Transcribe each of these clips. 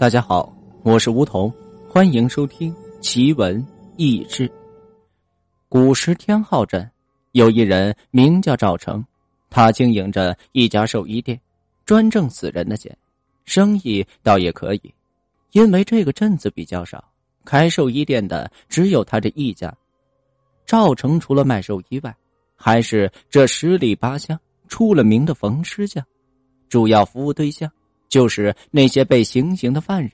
大家好，我是梧桐，欢迎收听奇闻异事。古时天浩镇有一人名叫赵成，他经营着一家寿衣店，专挣死人的钱，生意倒也可以。因为这个镇子比较少，开寿衣店的只有他这一家。赵成除了卖寿衣外，还是这十里八乡出了名的缝尸匠，主要服务对象。就是那些被行刑的犯人，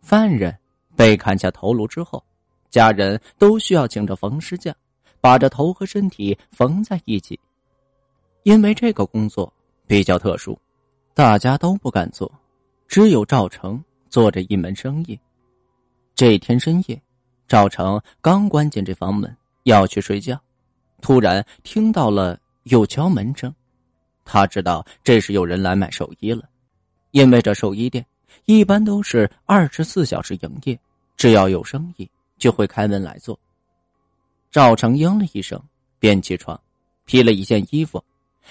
犯人被砍下头颅之后，家人都需要请着缝尸匠，把这头和身体缝在一起。因为这个工作比较特殊，大家都不敢做，只有赵成做着一门生意。这天深夜，赵成刚关进这房门要去睡觉，突然听到了有敲门声，他知道这是有人来买寿衣了。因为这寿衣店一般都是二十四小时营业，只要有生意就会开门来做。赵成应了一声，便起床，披了一件衣服，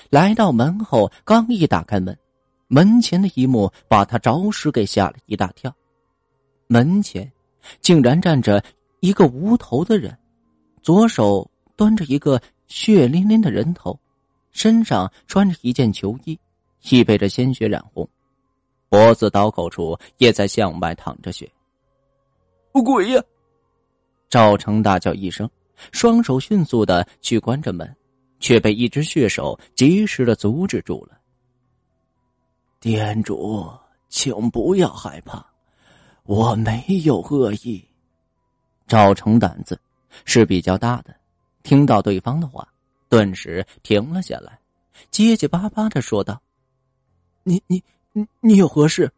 来到门后，刚一打开门，门前的一幕把他着实给吓了一大跳。门前竟然站着一个无头的人，左手端着一个血淋淋的人头，身上穿着一件囚衣，已被这鲜血染红。脖子刀口处也在向外淌着血。鬼呀！赵成大叫一声，双手迅速的去关着门，却被一只血手及时的阻止住了。店主，请不要害怕，我没有恶意。赵成胆子是比较大的，听到对方的话，顿时停了下来，结结巴巴的说道：“你你。”你你有何事？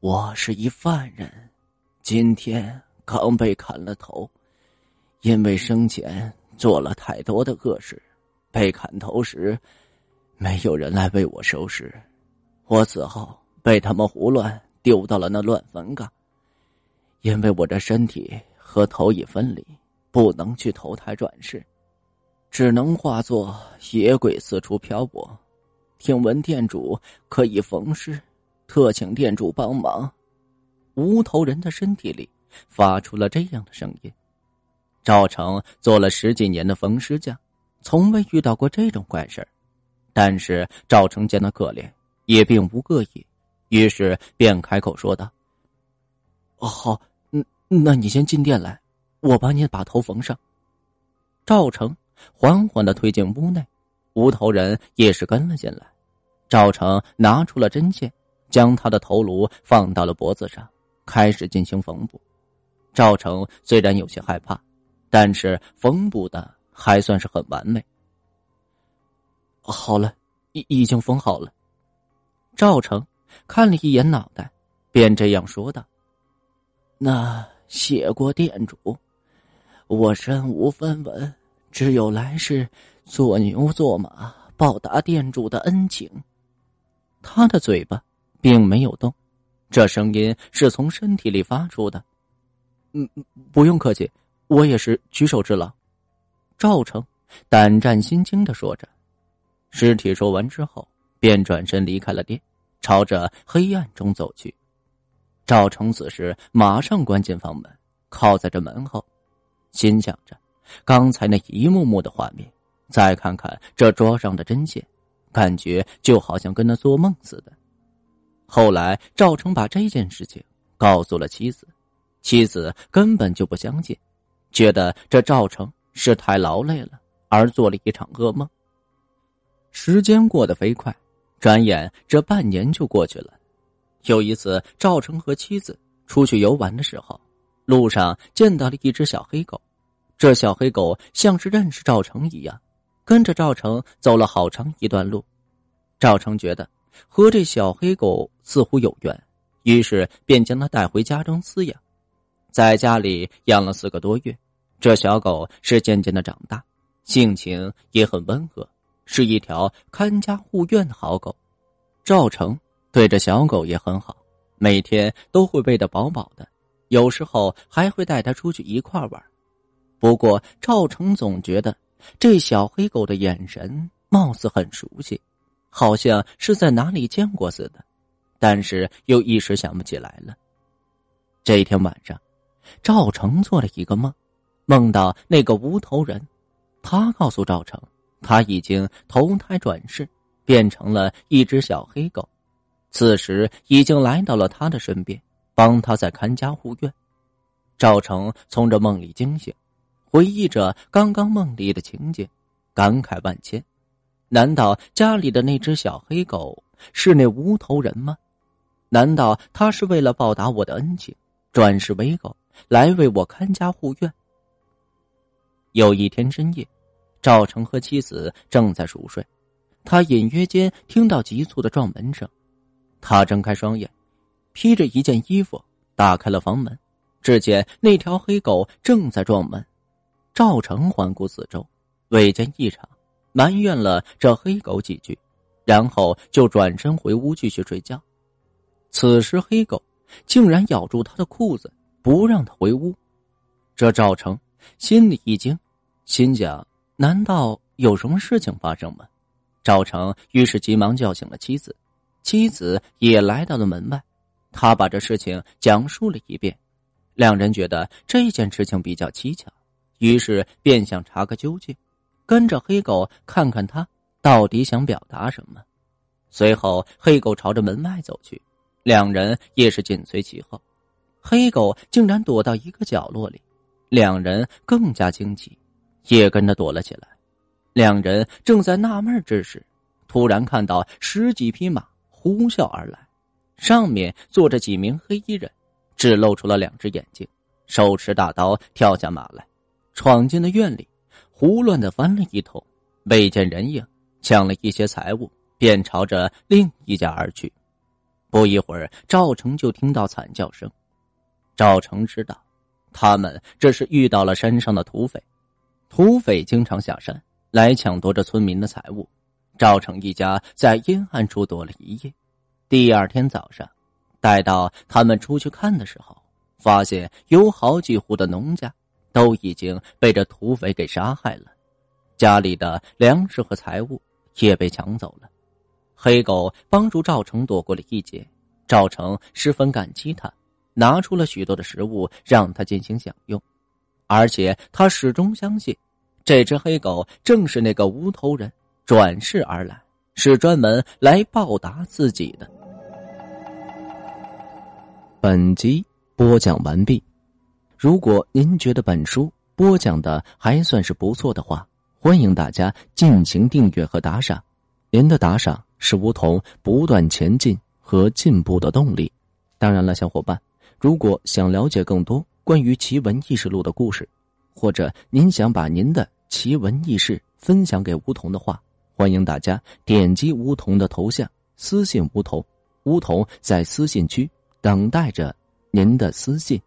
我是一犯人，今天刚被砍了头，因为生前做了太多的恶事，被砍头时没有人来为我收尸，我死后被他们胡乱丢到了那乱坟岗。因为我的身体和头已分离，不能去投胎转世，只能化作野鬼四处漂泊。听闻店主可以缝尸，特请店主帮忙。无头人的身体里发出了这样的声音。赵成做了十几年的缝尸匠，从未遇到过这种怪事但是赵成见他可怜，也并无恶意，于是便开口说道：“好，嗯，那你先进店来，我帮你把头缝上。”赵成缓缓的推进屋内。无头人也是跟了进来，赵成拿出了针线，将他的头颅放到了脖子上，开始进行缝补。赵成虽然有些害怕，但是缝补的还算是很完美。好了，已已经缝好了。赵成看了一眼脑袋，便这样说道：“那谢过店主，我身无分文，只有来世。”做牛做马报答店主的恩情，他的嘴巴并没有动，这声音是从身体里发出的。嗯，不用客气，我也是举手之劳。赵成胆战心惊的说着。尸体说完之后，便转身离开了店，朝着黑暗中走去。赵成此时马上关进房门，靠在这门后，心想着刚才那一幕幕的画面。再看看这桌上的针线，感觉就好像跟他做梦似的。后来赵成把这件事情告诉了妻子，妻子根本就不相信，觉得这赵成是太劳累了而做了一场噩梦。时间过得飞快，转眼这半年就过去了。有一次，赵成和妻子出去游玩的时候，路上见到了一只小黑狗，这小黑狗像是认识赵成一样。跟着赵成走了好长一段路，赵成觉得和这小黑狗似乎有缘，于是便将它带回家中饲养。在家里养了四个多月，这小狗是渐渐的长大，性情也很温和，是一条看家护院的好狗。赵成对这小狗也很好，每天都会喂得饱饱的，有时候还会带它出去一块玩。不过赵成总觉得。这小黑狗的眼神貌似很熟悉，好像是在哪里见过似的。但是又一时想不起来了。这一天晚上，赵成做了一个梦，梦到那个无头人，他告诉赵成，他已经投胎转世，变成了一只小黑狗，此时已经来到了他的身边，帮他在看家护院。赵成从这梦里惊醒，回忆着刚刚梦里的情景，感慨万千。难道家里的那只小黑狗是那无头人吗？难道他是为了报答我的恩情，转世为狗来为我看家护院？有一天深夜，赵成和妻子正在熟睡，他隐约间听到急促的撞门声。他睁开双眼，披着一件衣服，打开了房门，只见那条黑狗正在撞门。赵成环顾四周，未见异常。埋怨了这黑狗几句，然后就转身回屋继续睡觉。此时黑狗竟然咬住他的裤子，不让他回屋。这赵成心里一惊，心想：难道有什么事情发生吗？赵成于是急忙叫醒了妻子，妻子也来到了门外。他把这事情讲述了一遍，两人觉得这件事情比较蹊跷，于是便想查个究竟。跟着黑狗看看他到底想表达什么。随后，黑狗朝着门外走去，两人也是紧随其后。黑狗竟然躲到一个角落里，两人更加惊奇，也跟着躲了起来。两人正在纳闷之时，突然看到十几匹马呼啸而来，上面坐着几名黑衣人，只露出了两只眼睛，手持大刀跳下马来，闯进了院里。胡乱的翻了一通，未见人影，抢了一些财物，便朝着另一家而去。不一会儿，赵成就听到惨叫声。赵成知道，他们这是遇到了山上的土匪。土匪经常下山来抢夺着村民的财物。赵成一家在阴暗处躲了一夜。第二天早上，待到他们出去看的时候，发现有好几户的农家。都已经被这土匪给杀害了，家里的粮食和财物也被抢走了。黑狗帮助赵成躲过了一劫，赵成十分感激他，拿出了许多的食物让他进行享用，而且他始终相信，这只黑狗正是那个无头人转世而来，是专门来报答自己的。本集播讲完毕。如果您觉得本书播讲的还算是不错的话，欢迎大家进行订阅和打赏。您的打赏是梧桐不断前进和进步的动力。当然了，小伙伴，如果想了解更多关于奇闻异事录的故事，或者您想把您的奇闻异事分享给梧桐的话，欢迎大家点击梧桐的头像私信梧桐，梧桐在私信区等待着您的私信。